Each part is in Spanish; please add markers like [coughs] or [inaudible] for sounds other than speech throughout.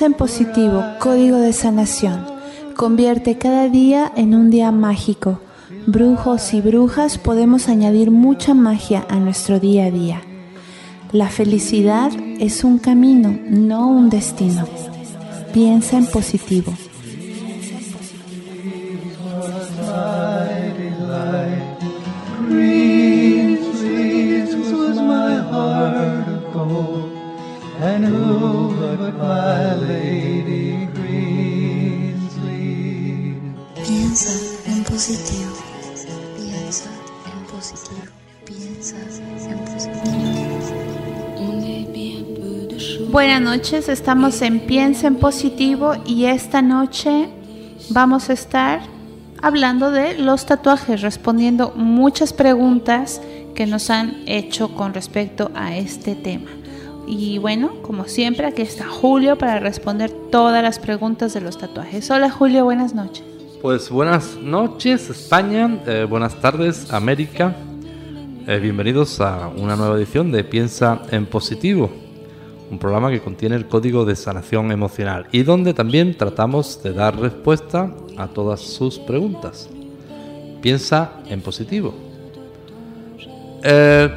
Piensa en positivo, código de sanación. Convierte cada día en un día mágico. Brujos y brujas podemos añadir mucha magia a nuestro día a día. La felicidad es un camino, no un destino. Piensa en positivo. Who but my lady Greensleeve? Piensa en positivo. Piensa en positivo. Piensa en positivo. Buenas noches, estamos en Piensa en Positivo y esta noche vamos a estar hablando de los tatuajes, respondiendo muchas preguntas que nos han hecho con respecto a este tema. Y bueno, como siempre, aquí está Julio para responder todas las preguntas de los tatuajes. Hola Julio, buenas noches. Pues buenas noches España, eh, buenas tardes América, Eh, bienvenidos a una nueva edición de Piensa en Positivo, un programa que contiene el código de sanación emocional y donde también tratamos de dar respuesta a todas sus preguntas. Piensa en positivo. Eh,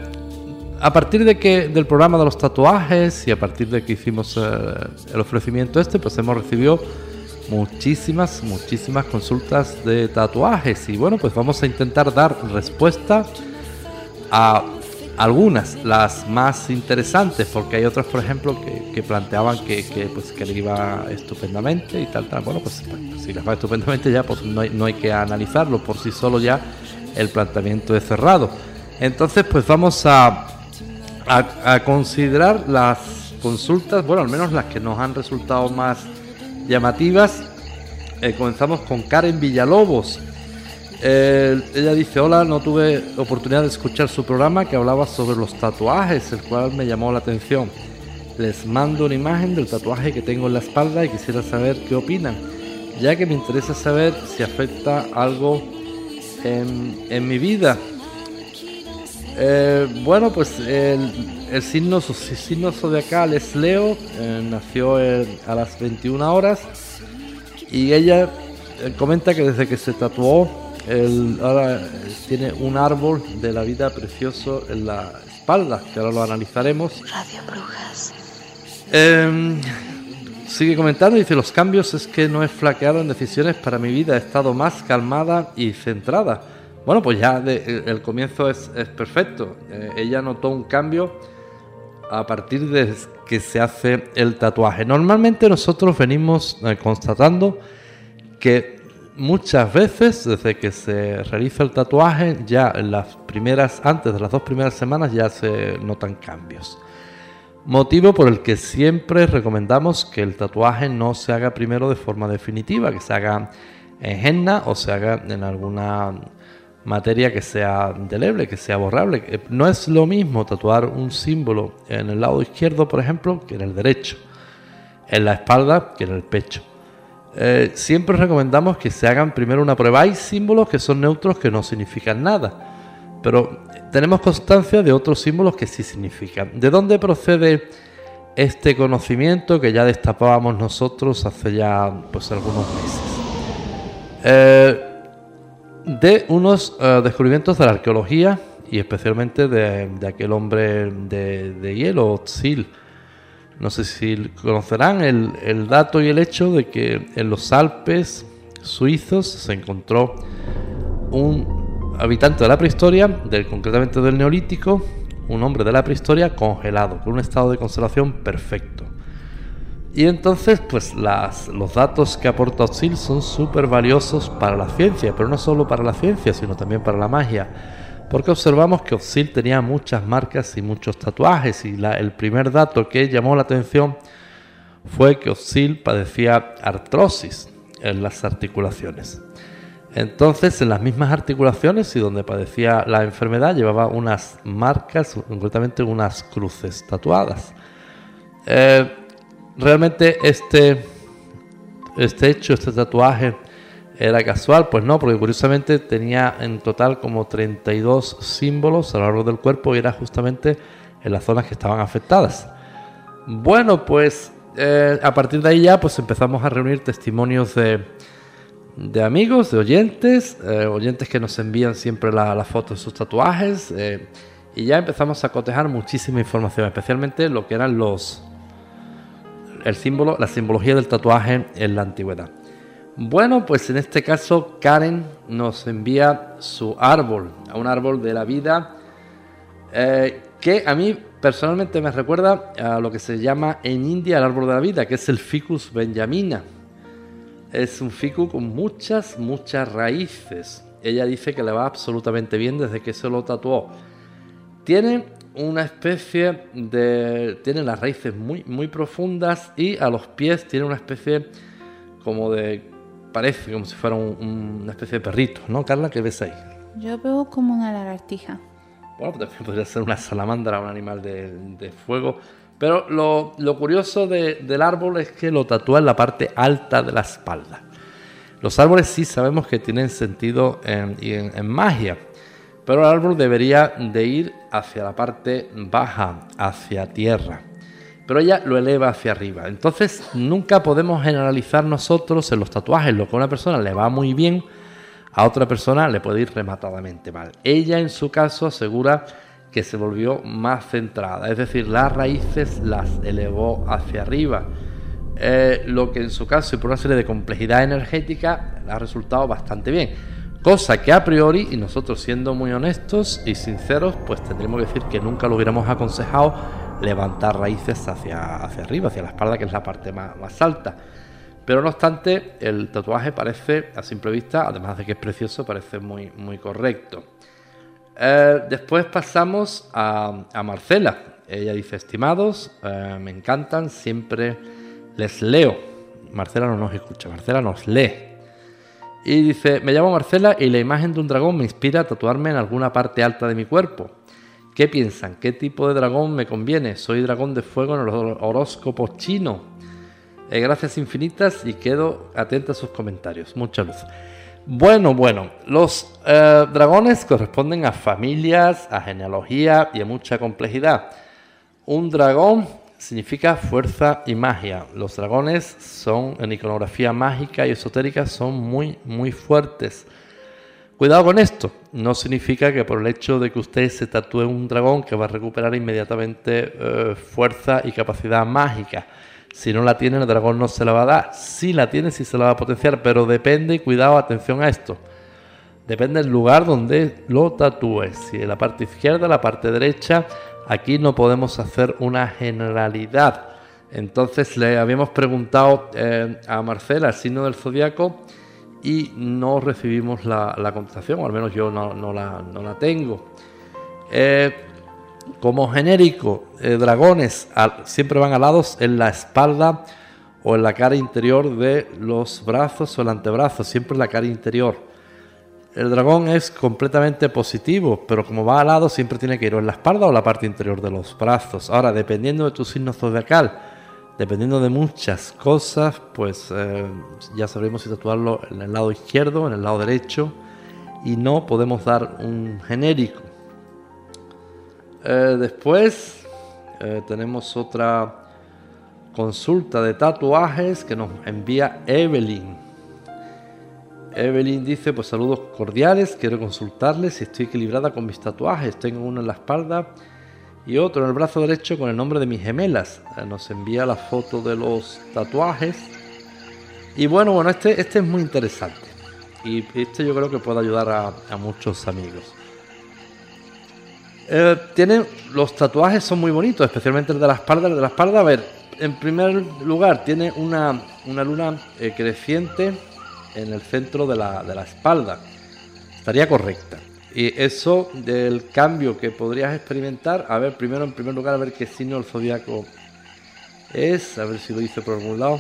a partir de que del programa de los tatuajes y a partir de que hicimos eh, el ofrecimiento este, pues hemos recibido muchísimas, muchísimas consultas de tatuajes y bueno, pues vamos a intentar dar respuesta a algunas, las más interesantes, porque hay otras, por ejemplo, que, planteaban que, que, pues, que le iba estupendamente y tal, tal. Bueno, pues, pues, si les va estupendamente ya, pues no hay, no hay que analizarlo, por sí solo ya el planteamiento es cerrado. Entonces, pues vamos a, a, considerar las consultas, bueno, al menos las que nos han resultado más llamativas. Eh, comenzamos con Karen Villalobos. Eh, ella dice, hola, no tuve oportunidad de escuchar su programa que hablaba sobre los tatuajes, el cual me llamó la atención. Les mando una imagen del tatuaje que tengo en la espalda y quisiera saber qué opinan, ya que me interesa saber si afecta algo en, en mi vida. Eh, bueno, pues el, el signo, su signo zodiacal es Leo, eh, nació en- a las 21 horas y ella eh, comenta que desde que se tatuó, el- ahora eh, tiene un árbol de la vida precioso en la espalda, que ahora lo analizaremos. Radio Brujas. Eh, sigue comentando, dice, los cambios es que no he flaqueado en decisiones para mi vida, he estado más calmada y centrada. Bueno, pues ya el, comienzo es, es perfecto. Eh, ella notó un cambio a partir de que se hace el tatuaje. Normalmente nosotros venimos eh, constatando que muchas veces desde que se realiza el tatuaje, ya en las primeras, antes de las dos primeras semanas ya se notan cambios. Motivo por el que siempre recomendamos que el tatuaje no se haga primero de forma definitiva, que se haga en henna o se haga en alguna materia que sea indeleble, que sea borrable. Eh, No es lo mismo tatuar un símbolo en el lado izquierdo, por ejemplo, que en el derecho, en la espalda que en el pecho. Eh, siempre recomendamos que se hagan primero una prueba. Hay símbolos que son neutros que no significan nada, pero tenemos constancia de otros símbolos que sí significan. ¿De dónde procede este conocimiento que ya destapábamos nosotros hace ya pues algunos meses? Eh, de unos eh, descubrimientos de la arqueología y especialmente de, de aquel hombre de, de hielo, Tzil. No sé si conocerán el, el dato y el hecho de que en los Alpes suizos se encontró un habitante de la prehistoria, del, concretamente del Neolítico, un hombre de la prehistoria congelado, con un estado de conservación perfecto. Y entonces, pues las, los datos que aporta Oxil son súper valiosos para la ciencia, pero no solo para la ciencia, sino también para la magia. Porque observamos que Oxil tenía muchas marcas y muchos tatuajes, y el primer dato que llamó la atención fue que Oxil padecía artrosis en las articulaciones. Entonces, en las mismas articulaciones y donde padecía la enfermedad, llevaba unas marcas, concretamente unas cruces tatuadas. Eh, realmente este, este hecho, este tatuaje, era casual, pues no, porque curiosamente tenía en total como 32 símbolos a lo largo del cuerpo y era justamente en las zonas que estaban afectadas. Bueno, pues eh, a partir de ahí ya pues empezamos a reunir testimonios de, de amigos, de oyentes, eh, oyentes que nos envían siempre la, la foto de sus tatuajes eh, y ya empezamos a cotejar muchísima información, especialmente lo que eran los el símbolo, la simbología del tatuaje en la antigüedad. Bueno, pues en este caso Karen nos envía su árbol, un árbol de la vida eh, que a mí personalmente me recuerda a lo que se llama en India el árbol de la vida, que es el Ficus benjamina es un ficu con muchas, muchas raíces. Ella dice que le va absolutamente bien desde que se lo tatuó. Tiene una especie de... Tiene las raíces muy, muy profundas y a los pies tiene una especie como de... Parece como si fuera una especie de perrito, ¿no, Carla? ¿Qué ves ahí? Yo veo como una lagartija. Bueno, también podría ser una salamandra, un animal de, de fuego. Pero lo, curioso del árbol es que lo tatúa en la parte alta de la espalda. Los árboles sí sabemos que tienen sentido en, en, magia, pero el árbol debería de ir hacia la parte baja, hacia tierra. Pero ella lo eleva hacia arriba. Entonces nunca podemos generalizar nosotros en los tatuajes. Lo que a una persona le va muy bien, a otra persona le puede ir rematadamente mal. Ella en su caso asegura que se volvió más centrada, es decir, las raíces las elevó hacia arriba, eh, lo que en su caso y por una serie de complejidad energética ha resultado bastante bien. Cosa que a priori, y nosotros siendo muy honestos y sinceros, pues tendríamos que decir que nunca lo hubiéramos aconsejado levantar raíces hacia, hacia arriba, hacia la espalda, que es la parte más, más alta. Pero no obstante, el tatuaje parece, a simple vista, además de que es precioso, parece muy, muy correcto. Eh, después pasamos a, Marcela. Ella dice, estimados, eh, me encantan, siempre les leo. Marcela no nos escucha, Marcela nos lee. Y dice, me llamo Marcela y la imagen de un dragón me inspira a tatuarme en alguna parte alta de mi cuerpo. ¿Qué piensan? ¿Qué tipo de dragón me conviene? Soy dragón de fuego en el horóscopo chino. Eh, gracias infinitas y quedo atenta a sus comentarios. Mucha luz. Bueno, bueno, los eh, dragones corresponden a familias, a genealogía y a mucha complejidad. Un dragón significa fuerza y magia. Los dragones son en iconografía mágica y esotérica son muy muy fuertes. Cuidado con esto, no significa que por el hecho de que usted se tatúe un dragón que va a recuperar inmediatamente eh, fuerza y capacidad mágica. Si no la tiene, el dragón no se la va a dar. Si la tiene, sí se la va a potenciar, pero depende, cuidado, atención a esto. Depende del lugar donde lo tatúes. Si en la parte izquierda, la parte derecha, aquí no podemos hacer una generalidad. Entonces le habíamos preguntado eh, a Marcela el signo del zodiaco y no recibimos la, contestación, o al menos yo no, la, no la, tengo. Eh, como genérico, eh, dragones siempre van alados en la espalda o en la cara interior de los brazos o el antebrazo, siempre en la cara interior. El dragón es completamente positivo, pero como va alado siempre tiene que ir o en la espalda o la parte interior de los brazos. Ahora, dependiendo de tu signo zodiacal, dependiendo de muchas cosas, pues eh, ya sabremos si tatuarlo en el lado izquierdo, en el lado derecho, y no podemos dar un genérico. Eh, después eh, tenemos otra consulta de tatuajes que nos envía Evelyn. Evelyn dice, pues saludos cordiales, quiero consultarles si estoy equilibrada con mis tatuajes. Tengo uno en la espalda y otro en el brazo derecho con el nombre de mis gemelas. Eh, nos envía la foto de los tatuajes. Y bueno, bueno, este, este es muy interesante. Y este yo creo que puede ayudar a muchos amigos. Eh, tiene, los tatuajes son muy bonitos, especialmente el de la espalda. El de la espalda, a ver, en primer lugar, tiene una, una luna eh, creciente en el centro de la, de la espalda. Estaría correcta. Y eso del cambio que podrías experimentar, a ver, primero en primer lugar, a ver qué signo del zodiaco es, a ver si lo hice por algún lado.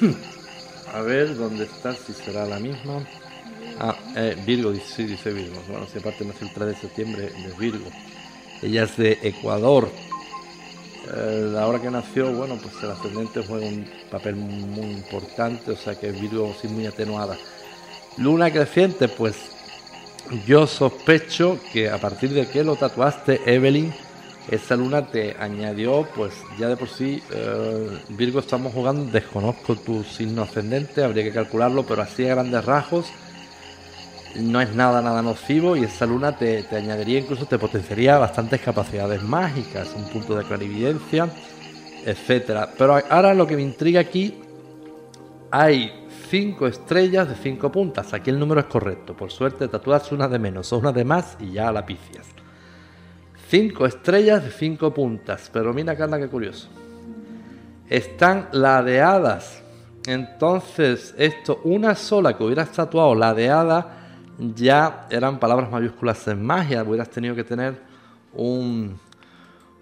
[coughs] a ver dónde está, si será la misma. Ah, eh, Virgo, sí, dice Virgo. Bueno, si aparte nació el 3 de septiembre de Virgo. Ella es de Ecuador. Eh, la hora que nació, bueno, pues el ascendente juega un papel muy importante, o sea que Virgo sí muy atenuada. Luna creciente, pues yo sospecho que a partir de que lo tatuaste, Evelyn, esa luna te añadió, pues ya de por sí, eh, Virgo estamos jugando, desconozco tu signo ascendente, habría que calcularlo, pero así a grandes rasgos no es nada, nada nocivo y esa luna te, te añadiría, incluso te potenciaría bastantes capacidades mágicas, un punto de clarividencia, etcétera. Pero ahora lo que me intriga aquí, hay cinco estrellas de cinco puntas. Aquí el número es correcto. Por suerte, tatúas una de menos o una de más y ya la picias. Cinco estrellas de cinco puntas. Pero mira, Carla, qué curioso. Están ladeadas. Entonces, esto, una sola que hubieras tatuado ladeada, ya eran palabras mayúsculas en magia. Hubieras tenido que tener un,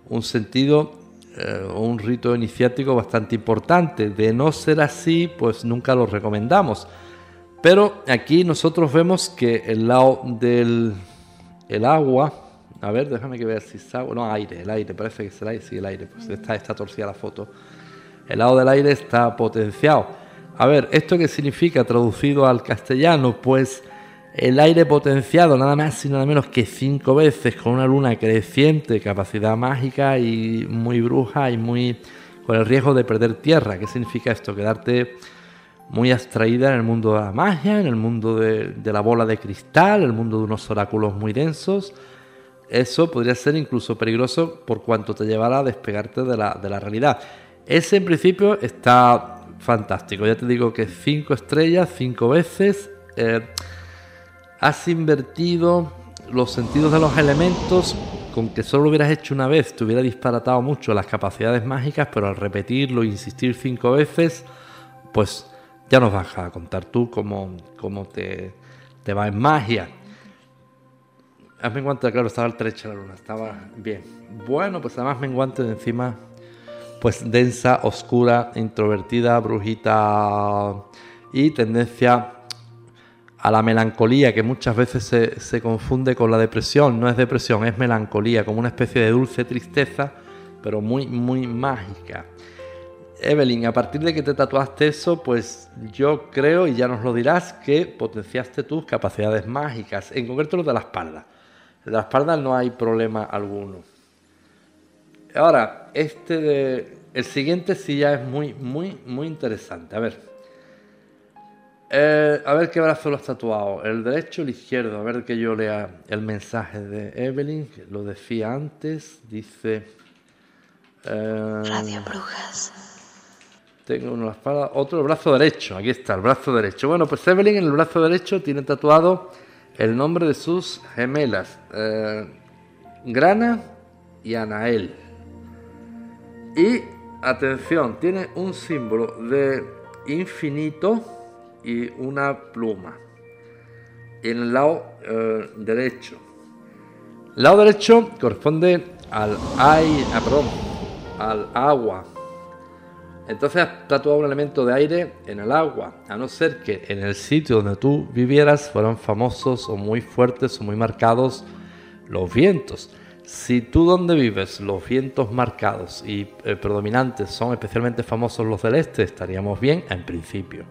un sentido eh, un rito iniciático bastante importante. De no ser así, pues nunca lo recomendamos. Pero aquí nosotros vemos que el lado del el agua, a ver, déjame que vea si es agua, no, aire, el aire, parece que es el aire, sí, el aire, pues está, está torcida la foto. El lado del aire está potenciado. A ver, ¿esto qué significa traducido al castellano? Pues el aire potenciado nada más y nada menos que cinco veces con una luna creciente, capacidad mágica y muy bruja y muy con el riesgo de perder tierra. ¿Qué significa esto? Quedarte muy abstraída en el mundo de la magia, en el mundo de, la bola de cristal, el mundo de unos oráculos muy densos. Eso podría ser incluso peligroso por cuanto te llevará a despegarte de la, de la realidad. Ese en principio está fantástico. Ya te digo que cinco estrellas, cinco veces. Eh, has invertido los sentidos de los elementos con que solo lo hubieras hecho una vez, te hubiera disparatado mucho las capacidades mágicas, pero al repetirlo e insistir cinco veces, pues ya nos vas a contar tú cómo, cómo te, te va en magia. Hazme cuenta, claro, estaba al trecha la luna, estaba bien. Bueno, pues además me enguante de encima, pues densa, oscura, introvertida, brujita y tendencia a la melancolía, que muchas veces se, confunde con la depresión. No es depresión, es melancolía, como una especie de dulce tristeza, pero muy, muy mágica. Evelyn, a partir de que te tatuaste eso, pues yo creo, y ya nos lo dirás, que potenciaste tus capacidades mágicas, en concreto lo de la espalda. De la espalda no hay problema alguno. Ahora, este de, el siguiente sí ya es muy, muy, muy interesante. A ver, eh, a ver qué brazo lo has tatuado, el derecho o el izquierdo. A ver que yo lea el mensaje de Evelyn, lo decía antes. Dice. Eh, Radio Brujas. Tengo uno la espalda, otro el brazo derecho. Aquí está, el brazo derecho. Bueno, pues Evelyn en el brazo derecho tiene tatuado el nombre de sus gemelas: eh, Grana y Anael. Y atención, tiene un símbolo de infinito y una pluma. En el lado eh, derecho. El lado derecho corresponde al aire, ah, perdón, al agua. Entonces has tatuado un elemento de aire en el agua, a no ser que en el sitio donde tú vivieras fueran famosos o muy fuertes o muy marcados los vientos. Si tú donde vives los vientos marcados y eh, predominantes son especialmente famosos los del este, estaríamos bien en principio.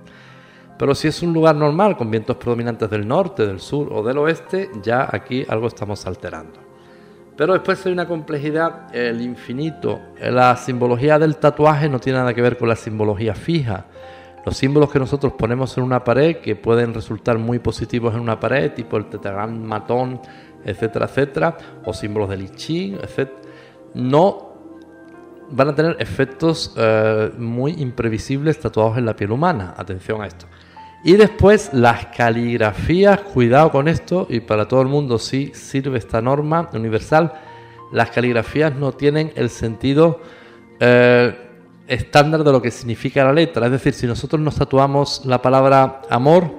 Pero si es un lugar normal con vientos predominantes del norte, del sur o del oeste, ya aquí algo estamos alterando. Pero después hay una complejidad, el infinito. La simbología del tatuaje no tiene nada que ver con la simbología fija. Los símbolos que nosotros ponemos en una pared, que pueden resultar muy positivos en una pared, tipo el tetragrama matón, etcétera, etcétera, o símbolos del I Ching, etcétera, no van a tener efectos eh, muy imprevisibles tatuados en la piel humana. Atención a esto. Y después las caligrafías, cuidado con esto, y para todo el mundo sí sirve esta norma universal, las caligrafías no tienen el sentido eh, estándar de lo que significa la letra. Es decir, si nosotros nos tatuamos la palabra amor,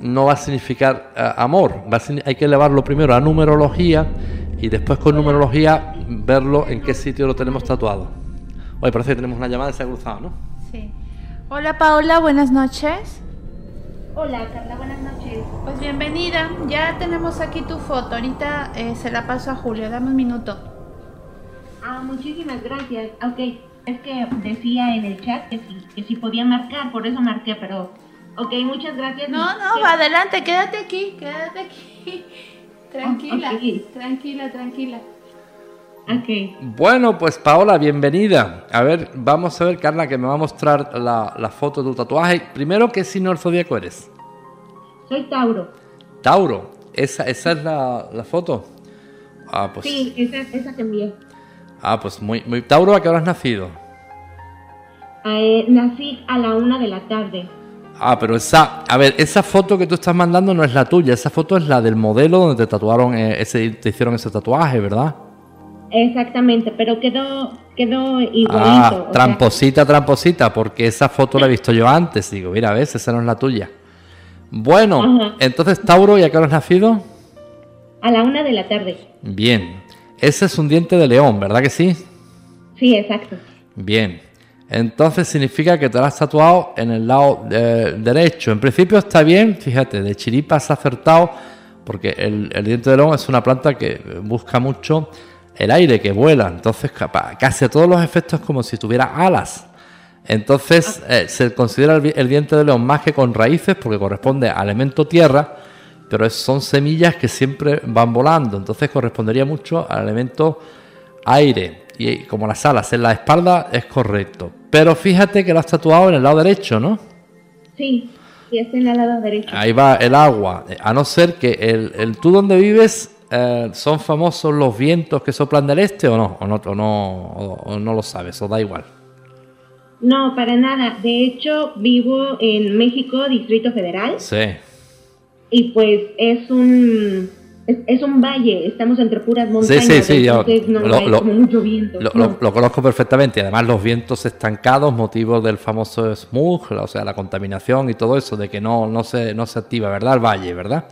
no va a significar eh, amor. hay que elevarlo primero a numerología y después con numerología verlo en qué sitio lo tenemos tatuado. Oye, parece que tenemos una llamada y se ha cruzado, ¿no? Sí. Hola Paola, buenas noches. Hola Carla, buenas noches. Pues bienvenida, ya tenemos aquí tu foto, ahorita eh, se la paso a Julio, dame un minuto. Ah, muchísimas gracias. Ok, es que decía en el chat que si, que si podía marcar, por eso marqué, pero... Ok, muchas gracias. No, no, va adelante, quédate aquí, quédate aquí. Tranquila, tranquila, tranquila. Okay. Bueno, pues Paola, bienvenida. A ver, vamos a ver, Carla, que me va a mostrar la, foto de tu tatuaje. Primero, ¿qué signo del zodíaco eres? Soy Tauro. Tauro, esa, esa es la, foto. Ah, pues. Sí, esa, esa que envié. Ah, pues muy, muy. Tauro, ¿a qué hora has nacido? Eh, nací a la una de la tarde. Ah, pero esa, a ver, esa foto que tú estás mandando no es la tuya, esa foto es la del modelo donde te tatuaron, eh, ese, te hicieron ese tatuaje, ¿verdad? Exactamente, pero quedó, quedó igualito. Ah, tramposita, tramposita, porque esa foto la he visto yo antes. Digo, mira, ves, esa no es la tuya. Bueno, entonces Tauro, ¿y a qué hora has nacido? A la una de la tarde. Bien, ese es un diente de león, ¿verdad que sí? Sí, exacto. Bien, entonces significa que te lo has tatuado en el lado eh, derecho. En principio está bien, fíjate, de chiripa has acertado, porque el, el diente de león es una planta que busca mucho el aire que vuela, entonces casi a todos los efectos como si tuviera alas. Entonces eh, se considera el, diente de león más que con raíces porque corresponde al elemento tierra, pero son semillas que siempre van volando, entonces correspondería mucho al elemento aire y como las alas en la espalda es correcto. Pero fíjate que lo has tatuado en el lado derecho, ¿no? Sí, sí, está en el lado derecho. Ahí va el agua, a no ser que el, el tú donde vives eh, ¿son famosos los vientos que soplan del este o no? ¿O no, no, no lo sabes? ¿O da igual? No, para nada. De hecho, vivo en México, Distrito Federal. Sí. Y pues es un es, un valle, estamos entre puras montañas, sí, sí, sí, no lo, hay como mucho viento. Lo, conozco perfectamente, además los vientos estancados, motivo del famoso smog, o sea, la contaminación y todo eso, de que no, no, se, no se activa, ¿verdad? El valle, ¿verdad?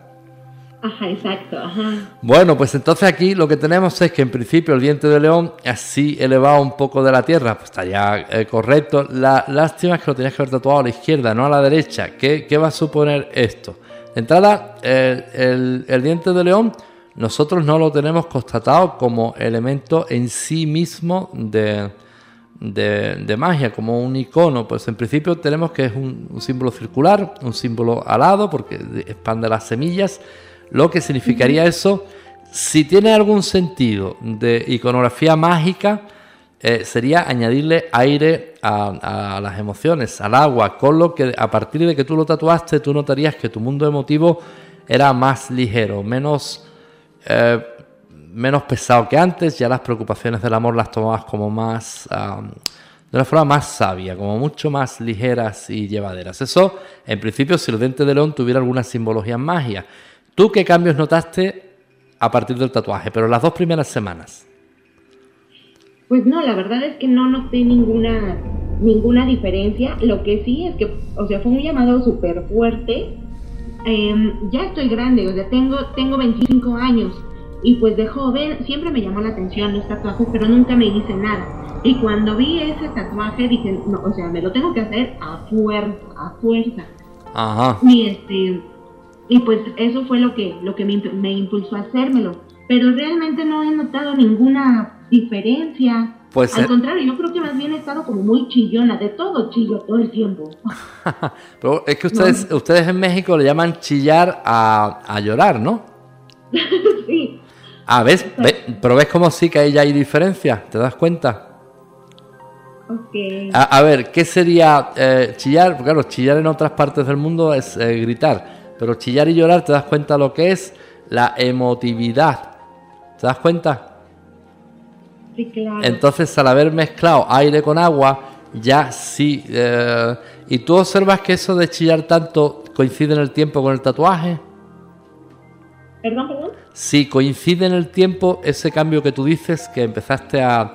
Ajá, exacto, ajá. Bueno, pues entonces aquí lo que tenemos es que en principio el diente de león así elevado un poco de la tierra, pues está ya eh, correcto. La lástima es que lo tenías que haber tatuado a la izquierda, no a la derecha. ¿Qué, va a suponer esto? De entrada, el, diente de león nosotros no lo tenemos constatado como elemento en sí mismo de, de, magia, como un icono. Pues en principio tenemos que es un, un símbolo circular, un símbolo alado, porque expande las semillas lo que significaría eso, si tiene algún sentido de iconografía mágica, eh, sería añadirle aire a, las emociones, al agua, con lo que a partir de que tú lo tatuaste, tú notarías que tu mundo emotivo era más ligero, menos, eh, menos pesado que antes, ya las preocupaciones del amor las tomabas como más... de una forma más sabia, como mucho más ligeras y llevaderas. Eso, en principio, si el diente de león tuviera alguna simbología magia. ¿Tú qué cambios notaste a partir del tatuaje, pero las dos primeras semanas? Pues no, la verdad es que no noté ninguna, ninguna diferencia. Lo que sí es que, o sea, fue un llamado súper fuerte. Em, ya estoy grande, o sea, tengo, tengo 25 años. Y pues de joven siempre me llamó la atención los tatuajes, pero nunca me hice nada. Y cuando vi ese tatuaje dije, no, o sea, me lo tengo que hacer a fuerza, a fuerza. Ajá. Y este, y pues eso fue lo que, lo que me, impulsó a hacérmelo. Pero realmente no he notado ninguna diferencia. Pues, Al eh, contrario, yo creo que más bien he estado como muy chillona, de todo chillo todo el tiempo. [laughs] pero es que ustedes, ustedes en México le llaman chillar a, llorar, ¿no? [laughs] sí. Ah, ¿ves? Pero ves como sí que ahí ya hay diferencia, ¿te das cuenta? Okay. A, ver, ¿qué sería eh, chillar? Porque claro, chillar en otras partes del mundo es eh, gritar. Pero chillar y llorar te das cuenta lo que es la emotividad. ¿Te das cuenta? Sí, claro. Entonces, al haber mezclado aire con agua, ya sí. Eh, ¿Y tú observas que eso de chillar tanto coincide en el tiempo con el tatuaje? Perdón, perdón. Sí, coincide en el tiempo ese cambio que tú dices, que empezaste a,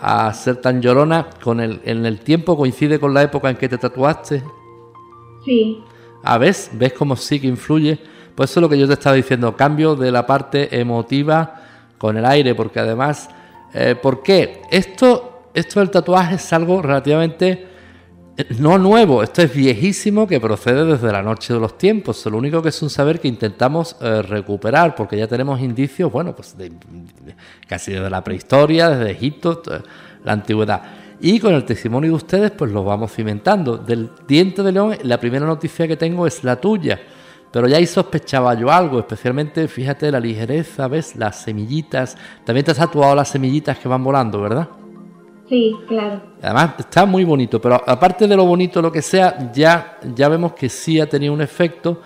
a ser tan llorona, con el, en el tiempo coincide con la época en que te tatuaste. Sí. ¿A ves? ¿Ves cómo sí que influye? Pues eso es lo que yo te estaba diciendo, cambio de la parte emotiva con el aire, porque además, eh, ¿por qué? Esto, esto del tatuaje es algo relativamente eh, no nuevo, esto es viejísimo que procede desde la noche de los tiempos. Lo único que es un saber que intentamos eh, recuperar, porque ya tenemos indicios, bueno, pues casi desde la prehistoria, desde Egipto, la antigüedad. Y con el testimonio de ustedes, pues lo vamos cimentando. Del diente de león, la primera noticia que tengo es la tuya. Pero ya ahí sospechaba yo algo, especialmente, fíjate, la ligereza, ¿ves? Las semillitas. También te has tatuado las semillitas que van volando, ¿verdad? Sí, claro. Además, está muy bonito, pero aparte de lo bonito, lo que sea, ya, ya vemos que sí ha tenido un efecto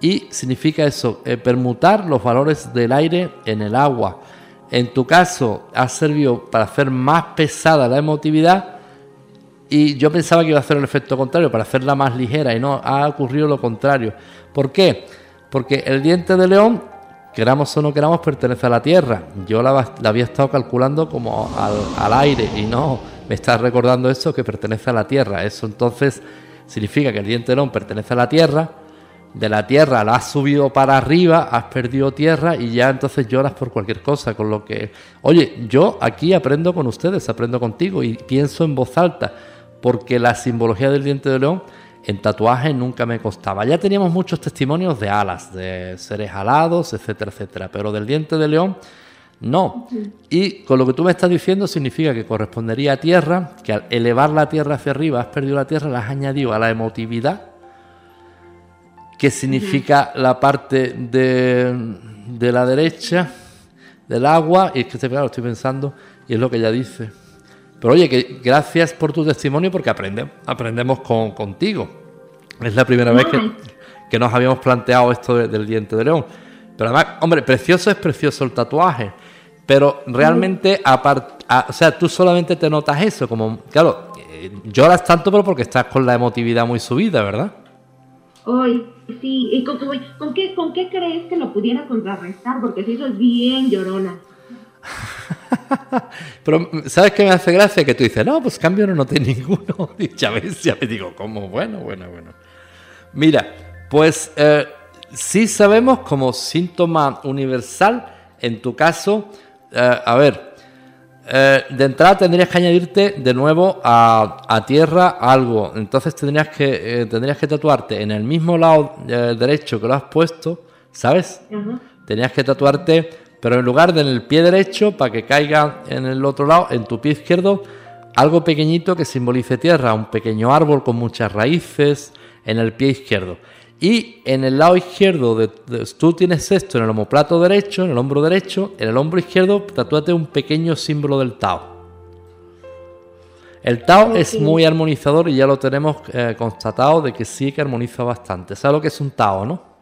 y significa eso, eh, permutar los valores del aire en el agua. En tu caso, ha servido para hacer más pesada la emotividad y yo pensaba que iba a hacer el efecto contrario, para hacerla más ligera y no, ha ocurrido lo contrario. ¿Por qué? Porque el diente de león, queramos o no queramos, pertenece a la tierra. Yo la, había estado calculando como al, aire y no me está recordando eso que pertenece a la tierra. Eso entonces significa que el diente de león pertenece a la tierra. De la tierra la has subido para arriba, has perdido tierra y ya entonces lloras por cualquier cosa. Con lo que, oye, yo aquí aprendo con ustedes, aprendo contigo y pienso en voz alta, porque la simbología del diente de león en tatuaje nunca me costaba. Ya teníamos muchos testimonios de alas, de seres alados, etcétera, etcétera, pero del diente de león no. Y con lo que tú me estás diciendo significa que correspondería a tierra, que al elevar la tierra hacia arriba has perdido la tierra, la has añadido a la emotividad, que significa la parte de, de, la derecha del agua, y es que claro, estoy pensando, y es lo que ella dice. Pero oye, que gracias por tu testimonio porque aprende, aprendemos con, contigo. Es la primera vez que, nos habíamos planteado esto del diente de león. Pero además, hombre, precioso es precioso el tatuaje. Pero realmente, aparte, o sea, tú solamente te notas eso, como, claro, eh, lloras tanto, pero porque estás con la emotividad muy subida, ¿verdad? Hoy, sí, ¿y con, qué, con qué crees que lo pudiera contrarrestar? Porque si eso es bien llorona. [laughs] Pero, ¿sabes qué me hace gracia? Que tú dices, no, pues cambio no noté ninguno. [laughs] Y ya ves, ya me digo, ¿cómo? Bueno, bueno, bueno. Mira, pues eh, sí sabemos como síntoma universal, en tu caso, eh, a ver, eh, de entrada tendrías que añadirte de nuevo a, tierra algo. Entonces tendrías que, tendrías que tatuarte en el mismo lado derecho que lo has puesto, ¿sabes? Tenías que tatuarte pero en lugar de en el pie derecho, para que caiga en el otro lado, en tu pie izquierdo, algo pequeñito que simbolice tierra, un pequeño árbol con muchas raíces en el pie izquierdo. Y en el lado izquierdo, de, tú tienes esto en el homoplato derecho, en el hombro derecho, en el hombro izquierdo, tatúate un pequeño símbolo del Tao. El Tao es muy armonizador y ya lo tenemos eh, constatado de que sí que armoniza bastante. ¿Sabes lo que es un Tao, no?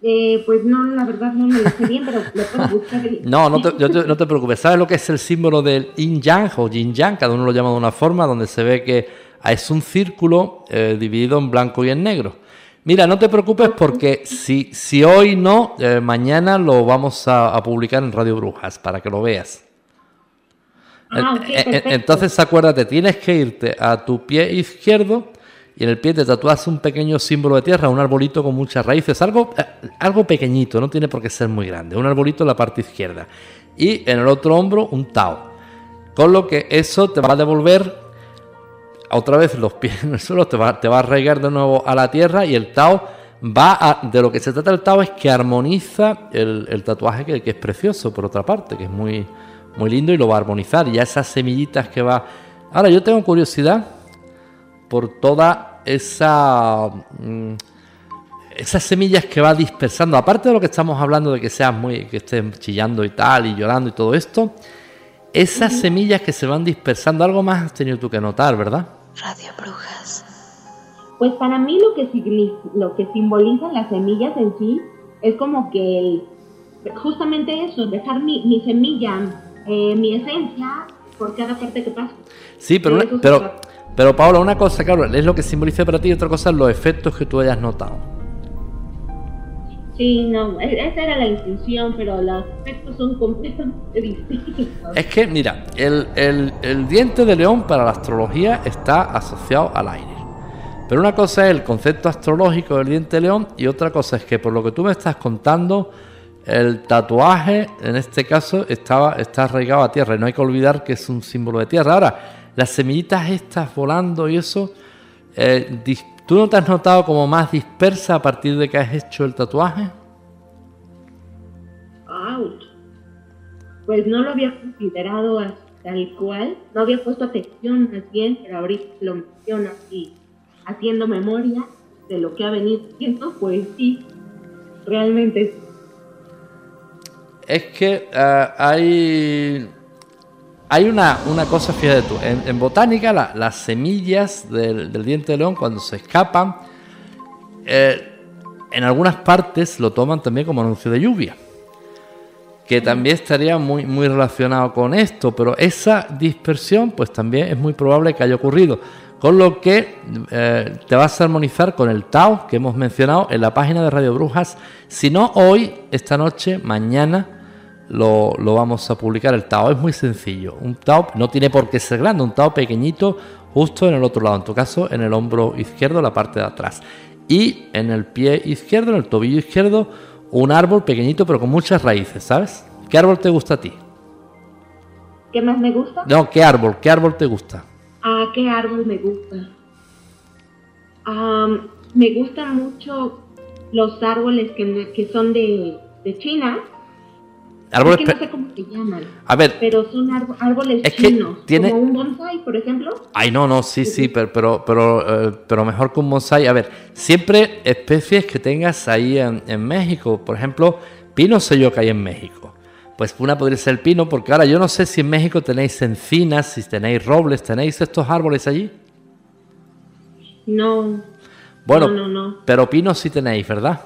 Eh, pues no, la verdad no me lo sé bien, pero lo puedo buscar. No, no te, no te preocupes. ¿Sabes lo que es el símbolo del yin yang o yin yang? Cada uno lo llama de una forma, donde se ve que es un círculo eh, dividido en blanco y en negro. Mira, no te preocupes porque si, si hoy no, eh, mañana lo vamos a, publicar en Radio Brujas para que lo veas. Ah, entonces acuérdate, tienes que irte a tu pie izquierdo y en el pie te tatuas un pequeño símbolo de tierra, un arbolito con muchas raíces, algo, eh, algo pequeñito, no tiene por qué ser muy grande, un arbolito en la parte izquierda. Y en el otro hombro un Tao. Con lo que eso te va a devolver otra vez los pies en el suelo, te va, te va a arraigar de nuevo a la tierra y el Tao va a, de lo que se trata el Tao es que armoniza el, tatuaje que, que, es precioso por otra parte, que es muy, muy lindo y lo va a armonizar. Y ya esas semillitas que va... Ahora yo tengo curiosidad por toda esa... Mm, esas semillas que va dispersando, aparte de lo que estamos hablando de que seas muy, que estén chillando y tal, y llorando y todo esto, esas semillas que se van dispersando, algo más has tenido tú que notar, ¿verdad? Radio Brujas. Pues para mí lo que, lo que simbolizan las semillas en sí es como que justamente eso, dejar mi, semilla, eh, mi esencia por cada parte que pasa. Sí, pero, una- pero. Pero Paula, una cosa, claro, es lo que simboliza para ti y otra cosa los efectos que tú hayas notado. Sí, no, e- esa era la intención, pero los efectos son completamente [laughs] distintos. Es que, mira, el, el- el diente de león para la astrología está asociado al aire. Pero una cosa es el concepto astrológico del diente de león y otra cosa es que por lo que tú me estás contando, el tatuaje en este caso estaba, está arraigado a tierra y no hay que olvidar que es un símbolo de tierra. Ahora, las semillitas estas volando y eso, eh, ¿tú no te has notado como más dispersa a partir de que has hecho el tatuaje? Ouch. Pues no lo había considerado tal cual, no había puesto atención más bien, pero ahorita lo mencionas y haciendo memoria de lo que ha venido siendo, pues sí, realmente. Es que eh, hay, hay una, una cosa, fíjate tú, en, en botánica la- las semillas del, del diente de león cuando se escapan, eh, en algunas partes lo toman también como anuncio de lluvia, que también estaría muy, muy relacionado con esto, pero esa dispersión pues también es muy probable que haya ocurrido. Con lo que eh, te vas a armonizar con el Tao que hemos mencionado en la página de Radio Brujas. Si no hoy, esta noche, mañana lo, lo vamos a publicar. El Tao es muy sencillo. Un Tao no tiene por qué ser grande, un Tao pequeñito justo en el otro lado, en tu caso en el hombro izquierdo, la parte de atrás. Y en el pie izquierdo, en el tobillo izquierdo, un árbol pequeñito pero con muchas raíces, ¿sabes? ¿Qué árbol te gusta a ti? ¿Qué más me gusta? No, ¿qué árbol? ¿Qué árbol te gusta? ¿A qué árbol me gusta? Am, me gustan mucho los árboles que, que son de, de China. Árboles es que no sé cómo se llaman, A ver, pero son árbo- árboles Es que chinos. tiene- Como un bonsai, por ejemplo. Ay, no, no, sí, sí, pero, pero, pero, eh, pero mejor que un bonsai. A ver, siempre especies que tengas ahí en, en México. Por ejemplo, pino sé yo que hay en México. Pues una podría ser el pino, porque ahora yo no sé si en México tenéis encinas, si tenéis robles, tenéis estos árboles allí. No. Bueno, No, no, no. pero pinos sí tenéis, ¿verdad?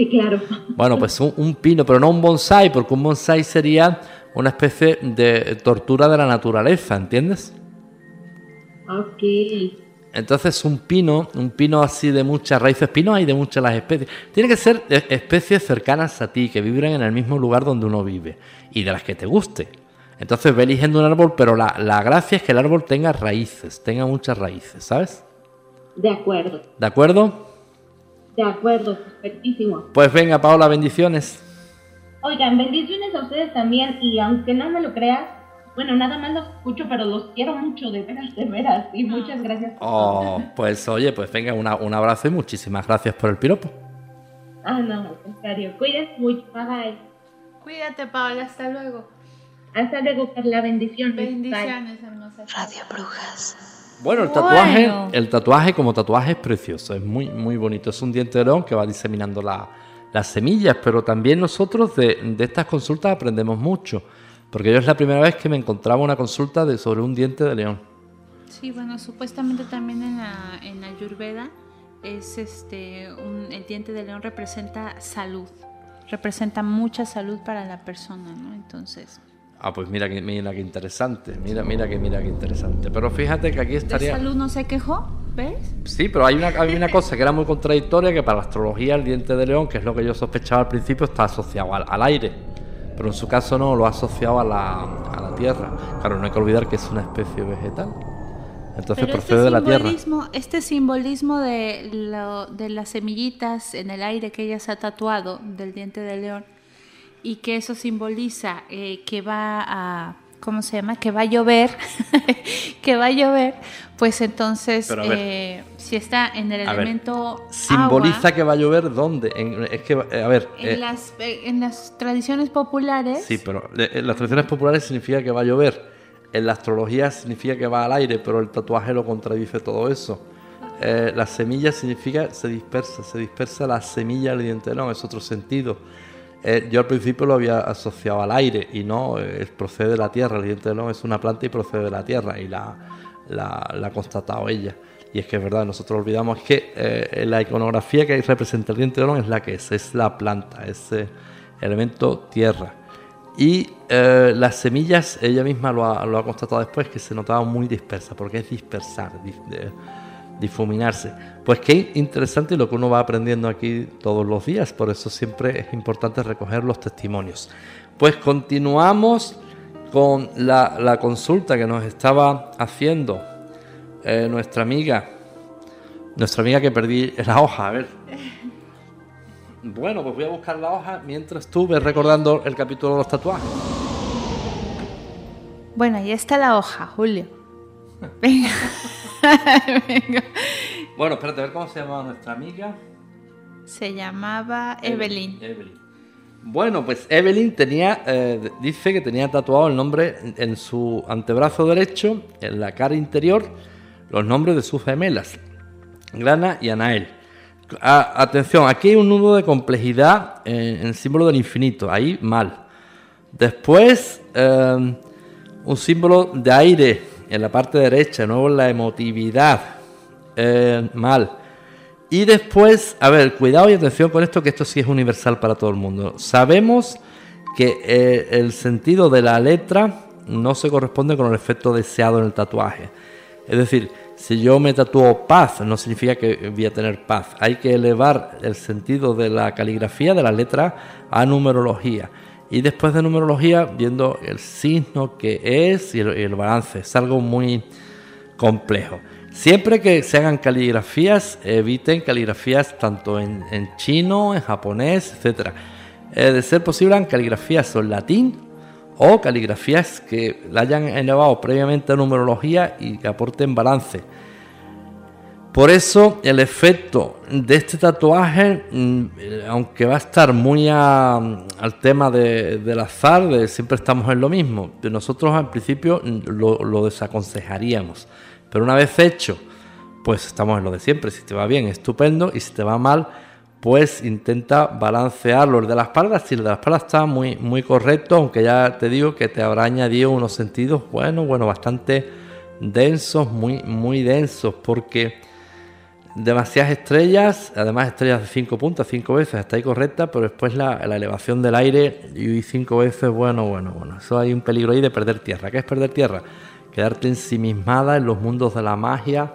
Sí, claro. Bueno, pues un, un pino, pero no un bonsai, porque un bonsai sería una especie de tortura de la naturaleza, ¿entiendes? Ok. Entonces un pino, un pino así de muchas raíces, pino hay de muchas las especies. Tiene que ser de especies cercanas a ti, que vibren en el mismo lugar donde uno vive y de las que te guste. Entonces ve eligiendo un árbol, pero la, la gracia es que el árbol tenga raíces, tenga muchas raíces, ¿sabes? De acuerdo. ¿De acuerdo? De acuerdo. Perfectísimo. Pues venga, Paola, bendiciones. Oigan, bendiciones a ustedes también. Y aunque no me lo creas, bueno, nada más los escucho, pero los quiero mucho, de veras, de veras. Y muchas gracias. por todo. Oh, pues oye, pues venga, una- un abrazo y muchísimas gracias por el piropo. Ah, no, al contrario. Cuídense mucho. Bye bye. Cuídate, Paola, hasta luego. Hasta luego, Carla. Bendiciones. Bye. Bendiciones, hermosa. Radio Brujas. Bueno, el tatuaje, Bueno. el tatuaje como tatuaje es precioso, es muy, muy bonito. Es un diente de león que va diseminando la- las semillas, pero también nosotros de, de estas consultas aprendemos mucho. Porque yo es la primera vez que me encontraba una consulta de, sobre un diente de león. Sí, bueno, supuestamente también en la, en la Ayurveda es este un- el diente de león representa salud, representa mucha salud para la persona, ¿no? Entonces, Ah, pues mira que, mira que interesante, mira, mira que, mira que interesante. Pero fíjate que aquí de estaría... salud no se quejó, ¿ves? Sí, pero hay una, hay una cosa que era muy contradictoria, que para la astrología el diente de león, que es lo que yo sospechaba al principio, está asociado al, al aire. Pero en su caso no, lo ha asociado a la, a la tierra. Claro, no hay que olvidar que es una especie vegetal. Entonces Pero procede de la tierra. este simbolismo de, lo- de las semillitas en el aire que ella se ha tatuado del diente de león y que eso simboliza eh, que va a, ¿cómo se llama? Que va a llover, [laughs] que va a llover, pues entonces ver. eh, si está en el A ver, elemento Simboliza agua, que va a llover dónde? En- es que, eh, a ver, eh, en, las, eh, en las tradiciones populares, sí, pero eh, en las tradiciones populares significa que va a llover. En la astrología significa que va al aire, pero el tatuaje lo contradice todo eso. Eh, la semilla significa se dispersa, se dispersa la semilla del diente león, es otro sentido. Eh, yo al principio lo había asociado al aire y no, eh, procede de la tierra. El diente de león es una planta y procede de la tierra y la, la, la ha constatado ella. Y es que es verdad, nosotros olvidamos que eh, la iconografía que representa el diente de león es la que es, es la planta, es eh, elemento tierra. Y las semillas, ella misma lo ha, constatado después, que se notaba muy dispersa, porque es dispersar, difuminarse. Pues qué interesante lo que uno va aprendiendo aquí todos los días, por eso siempre es importante recoger los testimonios. Pues continuamos con la, consulta que nos estaba haciendo eh, nuestra amiga, nuestra amiga que perdí la hoja, a ver. [laughs] Bueno, pues voy a buscar la hoja mientras tú ves recordando el capítulo de los tatuajes. Bueno, ahí está la hoja, Julio. [laughs] Venga. [laughs] Bueno, espérate, a ver cómo se llamaba nuestra amiga. Se llamaba Evelyn. Evelyn. Bueno, pues Evelyn tenía, eh, dice que tenía tatuado el nombre en su antebrazo derecho, en la cara interior, los nombres de sus gemelas, Grana y Anael. atención, aquí hay un nudo de complejidad en, el símbolo del infinito, ahí mal. Después, eh, un símbolo de aire en la parte derecha, de nuevo la emotividad, eh, mal. Y después, a ver, cuidado y atención con esto, que esto sí es universal para todo el mundo. Sabemos que eh, el sentido de la letra no se corresponde con el efecto deseado en el tatuaje. Es decir, si yo me tatúo paz, no significa que voy a tener paz. Hay que elevar el sentido de la caligrafía de la letra a numerología. Y después de numerología, viendo el signo que es y el balance. Es algo muy complejo. Siempre que se hagan caligrafías, eviten caligrafías tanto en, chino, en japonés, etc. Eh, de ser posible, en caligrafías en latín o caligrafías que la hayan elevado previamente a numerología y que aporten balance. Por eso el efecto de este tatuaje, mm, aunque va a estar muy al tema del azar, de siempre estamos en lo mismo, nosotros al principio lo desaconsejaríamos. Pero una vez hecho, pues estamos en lo de siempre. Si te va bien, estupendo. Y si te va mal, pues intenta balancearlo. El de la espalda, si el de la espalda está muy, muy correcto, aunque ya te digo que te habrá añadido unos sentidos, bueno, bueno, bastante densos, muy, muy densos, porque demasiadas estrellas, además estrellas de 5 puntas, 5 veces, está ahí correcta, pero después la, elevación del aire y 5 veces, bueno, bueno, bueno, eso hay un peligro ahí de perder tierra. ¿Qué es perder tierra? quedarte ensimismada en los mundos de la magia,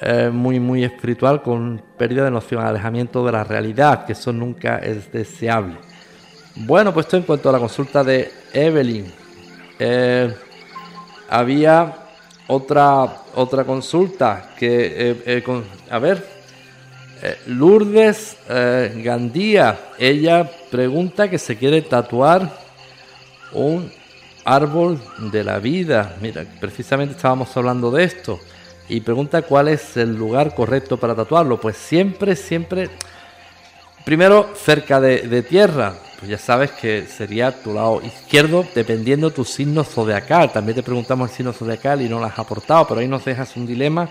eh, muy, muy espiritual, con pérdida de noción, alejamiento de la realidad, que eso nunca es deseable. Bueno, pues esto en cuanto a la consulta de Evelyn. Eh, había otra, otra consulta que, eh, a ver, Lourdes Gandía, ella pregunta que se quiere tatuar un árbol de la vida. Mira, precisamente estábamos hablando de esto. Y pregunta cuál es el lugar correcto para tatuarlo. Pues siempre, siempre, primero cerca de, tierra. Pues ya sabes que sería tu lado izquierdo, dependiendo tu signo zodiacal. También te preguntamos el signo zodiacal y no lo has aportado, pero ahí nos dejas un dilema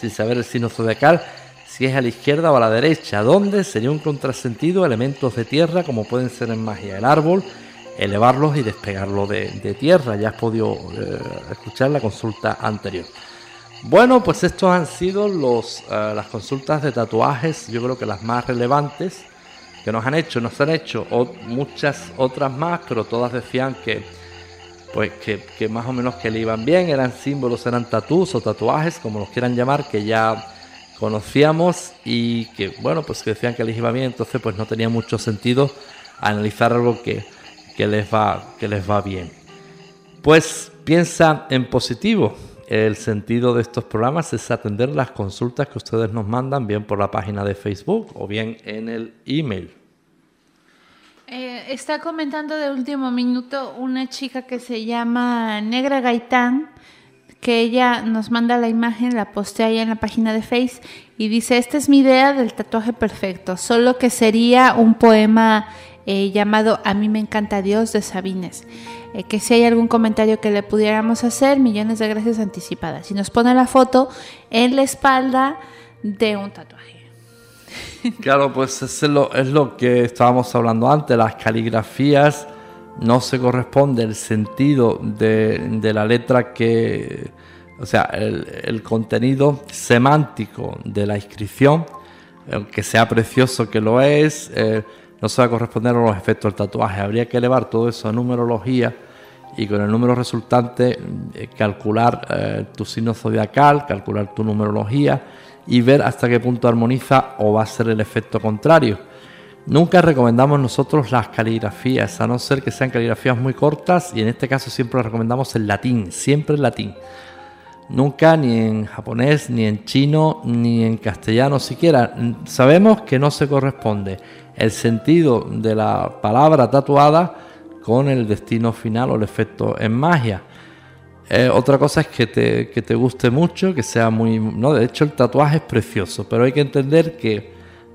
sin saber el signo zodiacal. Si es a la izquierda o a la derecha, ¿dónde sería un contrasentido elementos de tierra como pueden ser en magia el árbol, elevarlos y despegarlo de, tierra. Ya has podido eh, escuchar la consulta anterior. Bueno, pues estos han sido los, eh, las consultas de tatuajes, yo creo que las más relevantes que nos han hecho. Nos han hecho muchas otras más, pero todas decían que, pues, que, más o menos que le iban bien, eran símbolos, eran tatús o tatuajes, como los quieran llamar, que ya conocíamos y que, bueno, pues que decían que les iba bien, entonces pues no tenía mucho sentido analizar algo que, que les va, que les va bien. Pues piensa en positivo. El sentido de estos programas es atender las consultas que ustedes nos mandan, bien por la página de Facebook o bien en el email. Eh, está comentando de último minuto una chica que se llama Negra Gaitán, que ella nos manda la imagen, la postea ahí en la página de Face y dice, esta es mi idea del tatuaje perfecto, solo que sería un poema eh, llamado A mí me encanta Dios de Sabines. Eh, que si hay algún comentario que le pudiéramos hacer, millones de gracias anticipadas. Y nos pone la foto en la espalda de un tatuaje. Claro, pues es lo, es lo que estábamos hablando antes, las caligrafías no se corresponde el sentido de, la letra que, o sea, el, contenido semántico de la inscripción, aunque sea precioso que lo es, eh, no se va a corresponder a los efectos del tatuaje. Habría que elevar todo eso a numerología y con el número resultante eh, calcular eh, tu signo zodiacal, calcular tu numerología y ver hasta qué punto armoniza o va a ser el efecto contrario. Nunca recomendamos nosotros las caligrafías, a no ser que sean caligrafías muy cortas y en este caso siempre recomendamos el latín, siempre el latín. Nunca ni en japonés, ni en chino, ni en castellano siquiera. Sabemos que no se corresponde el sentido de la palabra tatuada con el destino final o el efecto en magia. Eh, otra cosa es que te, que te guste mucho, que sea muy... No, de hecho el tatuaje es precioso, pero hay que entender que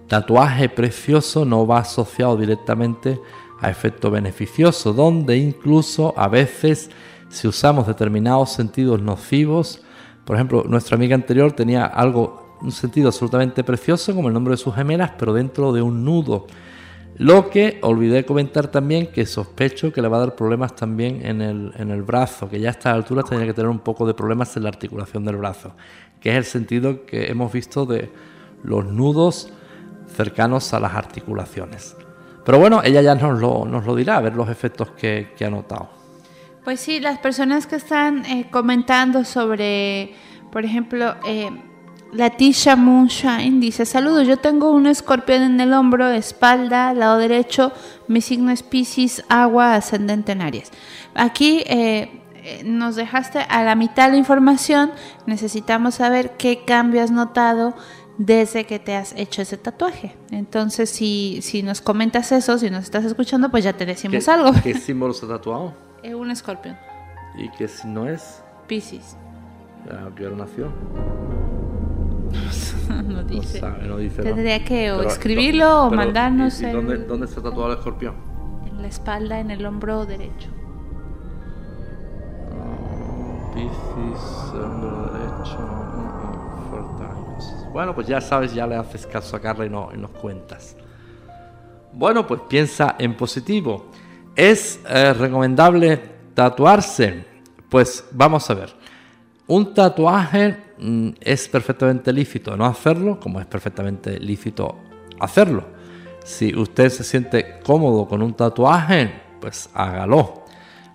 tatuaje precioso no va asociado directamente a efecto beneficioso, donde incluso a veces si usamos determinados sentidos nocivos, por ejemplo, nuestra amiga anterior tenía algo, un sentido absolutamente precioso como el nombre de sus gemelas, pero dentro de un nudo. Lo que olvidé comentar también que sospecho que le va a dar problemas también en el, en el brazo, que ya a esta altura tendría que tener un poco de problemas en la articulación del brazo, que es el sentido que hemos visto de los nudos cercanos a las articulaciones. Pero bueno, ella ya nos lo, nos lo dirá, a ver los efectos que, ha notado. Pues sí, las personas que están eh, comentando sobre, por ejemplo, eh, Latisha Moonshine dice, saludos, yo tengo un escorpión en el hombro, espalda, lado derecho, mi signo es Pisces, agua, ascendente en Aries. Aquí eh, eh, nos dejaste a la mitad la información, necesitamos saber qué cambio has notado desde que te has hecho ese tatuaje. Entonces, si, si nos comentas eso, si nos estás escuchando, pues ya te decimos algo. ¿Qué símbolo se ha tatuado? Es [laughs] un escorpión. ¿Y qué si no es? Piscis. ¿A qué hora nació? [laughs] no dice. No dice Tendría que o escribirlo o mandarnos. ¿y, dónde, ha tatuado el escorpión? En la espalda, en el hombro derecho. Piscis, hombro derecho. Bueno, pues ya sabes, ya le haces caso a Carla y, no, nos cuentas. Bueno, pues piensa en positivo. ¿Es eh, recomendable tatuarse? Pues vamos a ver. Un tatuaje es perfectamente lícito no hacerlo, como es perfectamente lícito hacerlo. Si usted se siente cómodo con un tatuaje, pues hágalo.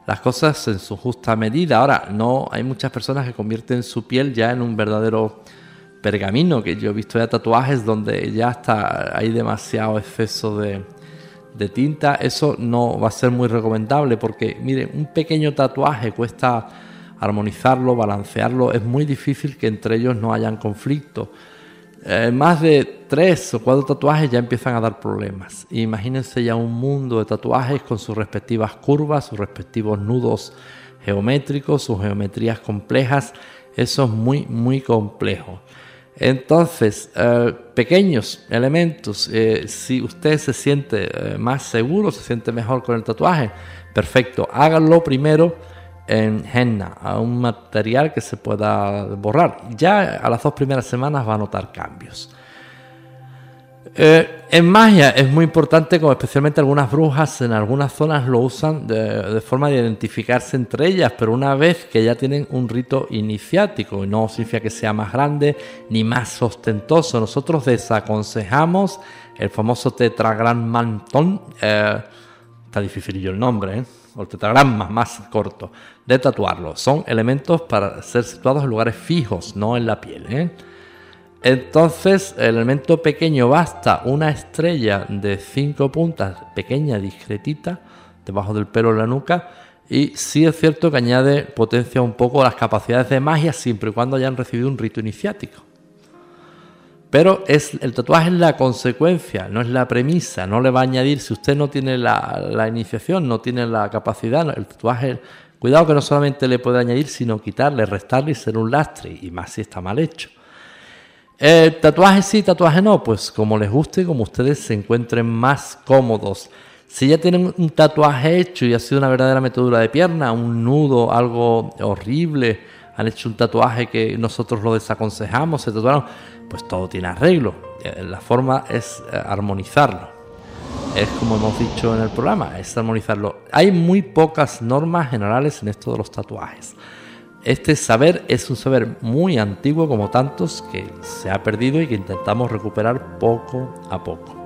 Las cosas en su justa medida. Ahora, no hay muchas personas que convierten su piel ya en un verdadero pergamino, que yo he visto ya tatuajes donde ya está, hay demasiado exceso de, tinta, eso no va a ser muy recomendable porque, mire, un pequeño tatuaje cuesta armonizarlo, balancearlo, es muy difícil que entre ellos no hayan conflicto. Eh, más de tres o cuatro tatuajes ya empiezan a dar problemas. Imagínense ya un mundo de tatuajes con sus respectivas curvas, sus respectivos nudos geométricos, sus geometrías complejas. Eso es muy, muy complejo. Entonces, eh, pequeños elementos, eh, si usted se siente más seguro, se siente mejor con el tatuaje, perfecto, háganlo primero en henna, a un material que se pueda borrar. Ya a las dos primeras semanas va a notar cambios. Eh, en magia es muy importante, como especialmente algunas brujas en algunas zonas lo usan de, forma de identificarse entre ellas, pero una vez que ya tienen un rito iniciático, no significa que sea más grande ni más ostentoso, nosotros desaconsejamos el famoso tetragram mantón, eh, está difícil yo el nombre, ¿eh? O el tetragrama más corto, de tatuarlo. Son elementos para ser situados en lugares fijos, no en la piel. ¿eh? Entonces, el elemento pequeño basta una estrella de cinco puntas, pequeña, discretita, debajo del pelo en la nuca, y sí es cierto que añade potencia un poco a las capacidades de magia siempre y cuando hayan recibido un rito iniciático. Pero es, el tatuaje es la consecuencia, no es la premisa, no le va a añadir, si usted no tiene la, la iniciación, no tiene la capacidad, el tatuaje, cuidado que no solamente le puede añadir, sino quitarle, restarle y ser un lastre, y más si está mal hecho. Eh, tatuaje sí, tatuaje no, pues como les guste, como ustedes se encuentren más cómodos. Si ya tienen un tatuaje hecho y ha sido una verdadera metedura de pierna, un nudo, algo horrible, han hecho un tatuaje que nosotros lo desaconsejamos, se tatuaron, pues todo tiene arreglo. Eh, la forma es eh, armonizarlo. Es como hemos dicho en el programa, es armonizarlo. Hay muy pocas normas generales en esto de los tatuajes. Este saber es un saber muy antiguo como tantos que se ha perdido y que intentamos recuperar poco a poco.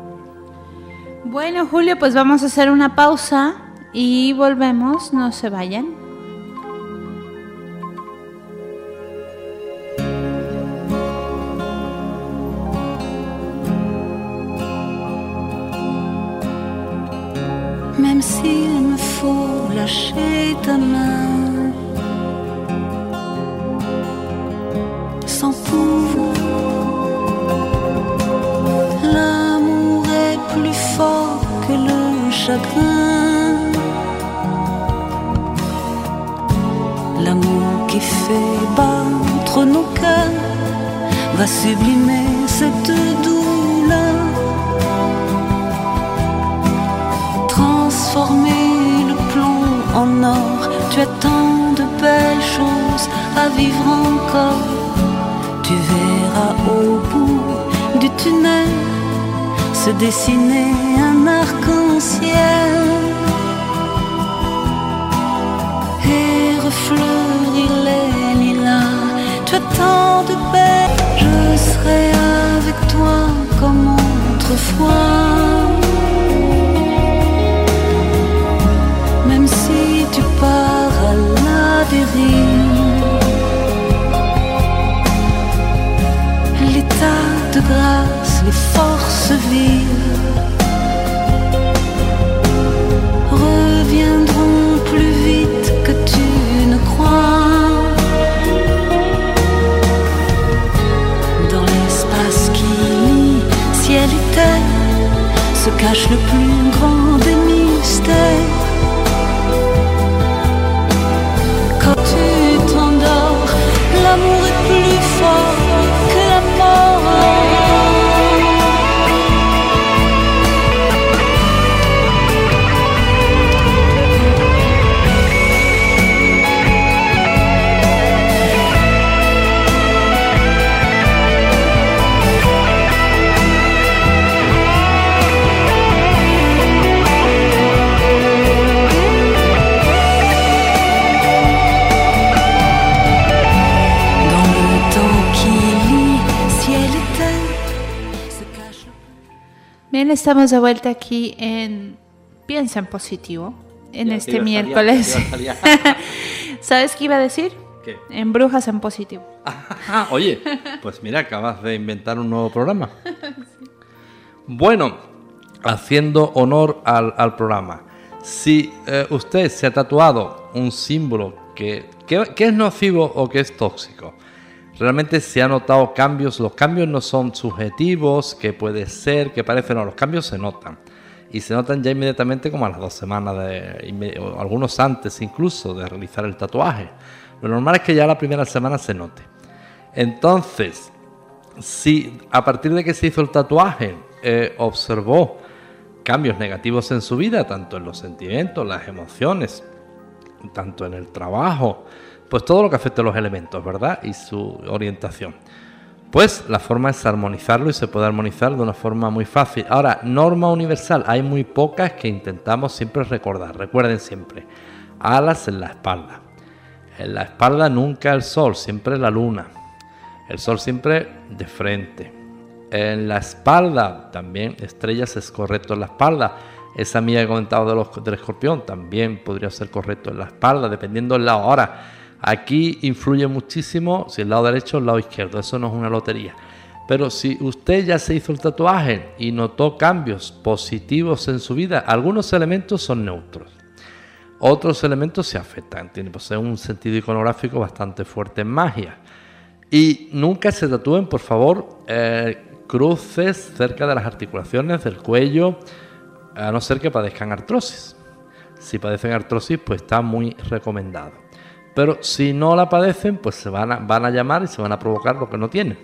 Bueno, Julio, pues vamos a hacer una pausa y volvemos, no se vayan. Lâcher ta main, sans pouvoir, l'amour est plus fort que le chagrin. L'amour qui fait battre nos cœurs va sublimer cette Tu as tant de belles choses à vivre encore. Tu verras au bout du tunnel se dessiner un arc-en-ciel et refleurir les lilas. Tu as tant de belles, je serai avec toi comme autrefois. Estamos de vuelta aquí en Piensa en positivo, en Ya, este miércoles. [laughs] ¿Sabes qué iba a decir? ¿Qué? En Brujas en positivo. [laughs] Ah, oye, pues mira, acabas de inventar un nuevo programa. Bueno, haciendo honor al, al programa, si eh, usted se ha tatuado un símbolo que, que- que es nocivo o que es tóxico, realmente se ha notado cambios, los cambios no son subjetivos, que puede ser, que parece, no, los cambios se notan. Y se notan ya inmediatamente como a las dos semanas, de, algunos antes incluso de realizar el tatuaje. Lo normal es que ya la primera semana se note. Entonces, si a partir de que se hizo el tatuaje eh, observó cambios negativos en su vida, tanto en los sentimientos, las emociones, tanto en el trabajo, pues todo lo que afecte a los elementos, ¿verdad? Y su orientación. Pues la forma es armonizarlo y se puede armonizar de una forma muy fácil. Ahora, norma universal, hay muy pocas que intentamos siempre recordar. Recuerden siempre, alas en la espalda. En la espalda nunca el sol, siempre la luna. El sol siempre de frente. En la espalda también estrellas es correcto en la espalda. Esa mía que he comentado de los, del escorpión también podría ser correcto en la espalda, dependiendo del lado. Ahora, aquí influye muchísimo si el lado derecho o el lado izquierdo. Eso no es una lotería. Pero si usted ya se hizo el tatuaje y notó cambios positivos en su vida, algunos elementos son neutros. Otros elementos se afectan. Tiene pues, un sentido iconográfico bastante fuerte en magia. Y nunca se tatúen, por favor, eh, cruces cerca de las articulaciones del cuello, a no ser que padezcan artrosis. Si padecen artrosis, pues está muy recomendado. Pero si no la padecen, pues se van a, van a llamar y se van a provocar lo que no tienen.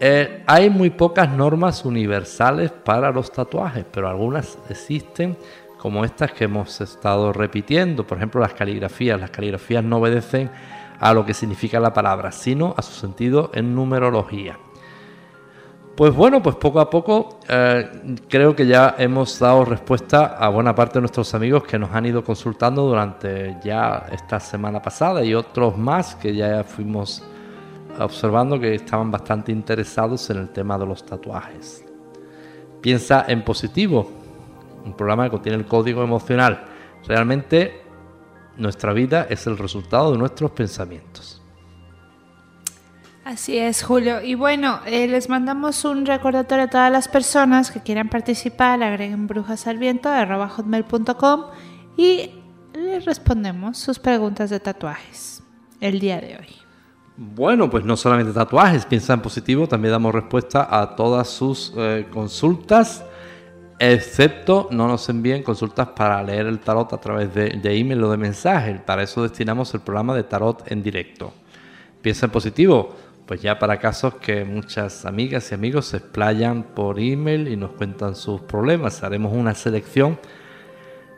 Eh, hay muy pocas normas universales para los tatuajes, pero algunas existen, como estas que hemos estado repitiendo. Por ejemplo, las caligrafías. Las caligrafías no obedecen a lo que significa la palabra, sino a su sentido en numerología. Pues bueno, pues poco a poco eh, creo que ya hemos dado respuesta a buena parte de nuestros amigos que nos han ido consultando durante ya esta semana pasada y otros más que ya fuimos observando que estaban bastante interesados en el tema de los tatuajes. Piensa en positivo. un programa que contiene el código emocional. Realmente nuestra vida es el resultado de nuestros pensamientos. Así es, Julio. Y bueno, eh, les mandamos un recordatorio a todas las personas que quieran participar, agreguen brujas al viento, hotmail.com y les respondemos sus preguntas de tatuajes el día de hoy. Bueno, pues no solamente tatuajes, piensa en positivo, también damos respuesta a todas sus eh, consultas, excepto no nos envíen consultas para leer el tarot a través de, de email o de mensaje. Para eso destinamos el programa de tarot en directo. Piensa en positivo, pues ya para casos que muchas amigas y amigos se explayan por email y nos cuentan sus problemas, haremos una selección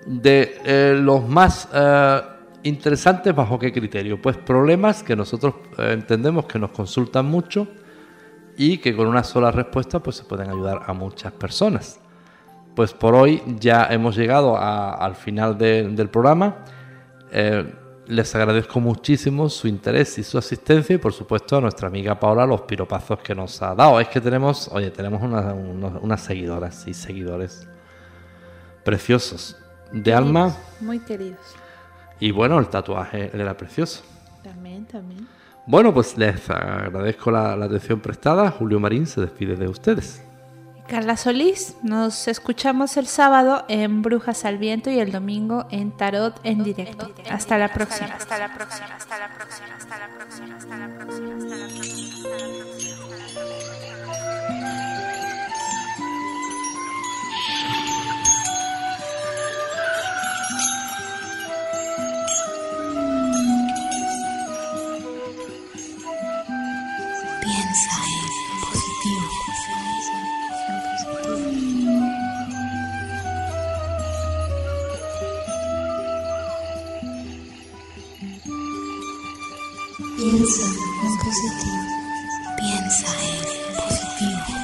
de eh, los más... Eh, interesantes bajo qué criterio? Pues problemas que nosotros eh, entendemos que nos consultan mucho y que con una sola respuesta pues se pueden ayudar a muchas personas. Pues por hoy ya hemos llegado al final del programa. Les agradezco muchísimo su interés y su asistencia y por supuesto a nuestra amiga Paola los piropazos que nos ha dado. Es que tenemos, oye, tenemos unas seguidoras y seguidores preciosos, de alma. Muy queridos. Y bueno, el tatuaje era precioso. También, también. Bueno, pues les agradezco la, atención prestada. Julio Marín se despide de ustedes. Carla Solís, nos escuchamos el sábado en Brujas al Viento y el domingo en Tarot en directo. Hasta la próxima. Hasta la próxima. Hasta la próxima. Hasta la próxima. Hasta la próxima. Hasta la próxima. Piensa en positivo. Piensa en positivo.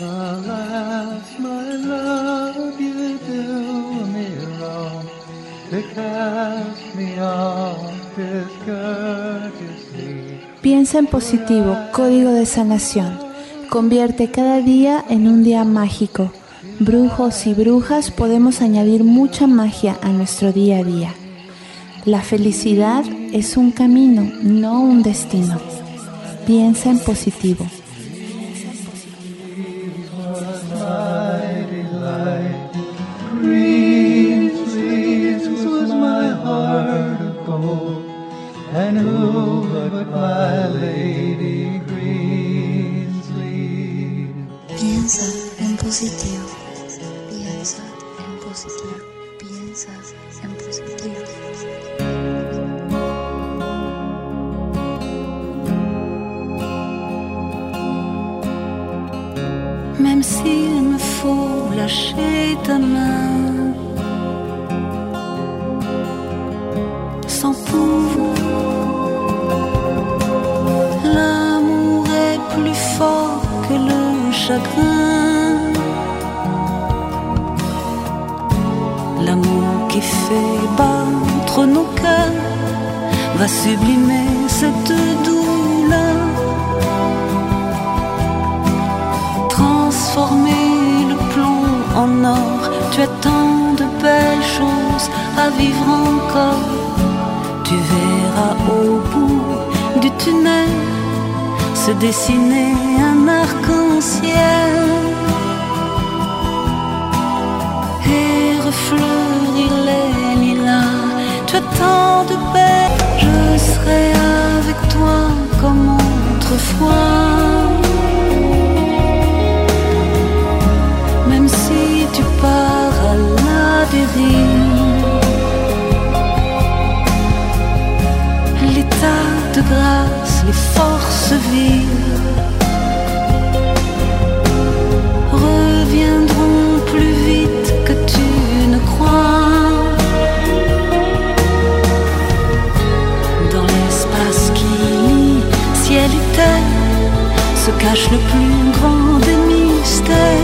Alas, my love, Piensa en positivo, código de sanación. Convierte cada día en un día mágico. Brujos y brujas podemos añadir mucha magia a nuestro día a día. La felicidad es un camino, no un destino. Piensa en positivo. Se dessiner un arc-en-ciel et refleurir les lilas. Tu as tant de belles, je serai avec toi comme autrefois. même si tu pars à la dérive. L'état de grâce, les forces vives reviendront plus vite que tu ne crois. Dans l'espace qui lie ciel et terre se cache le plus grand des mystères.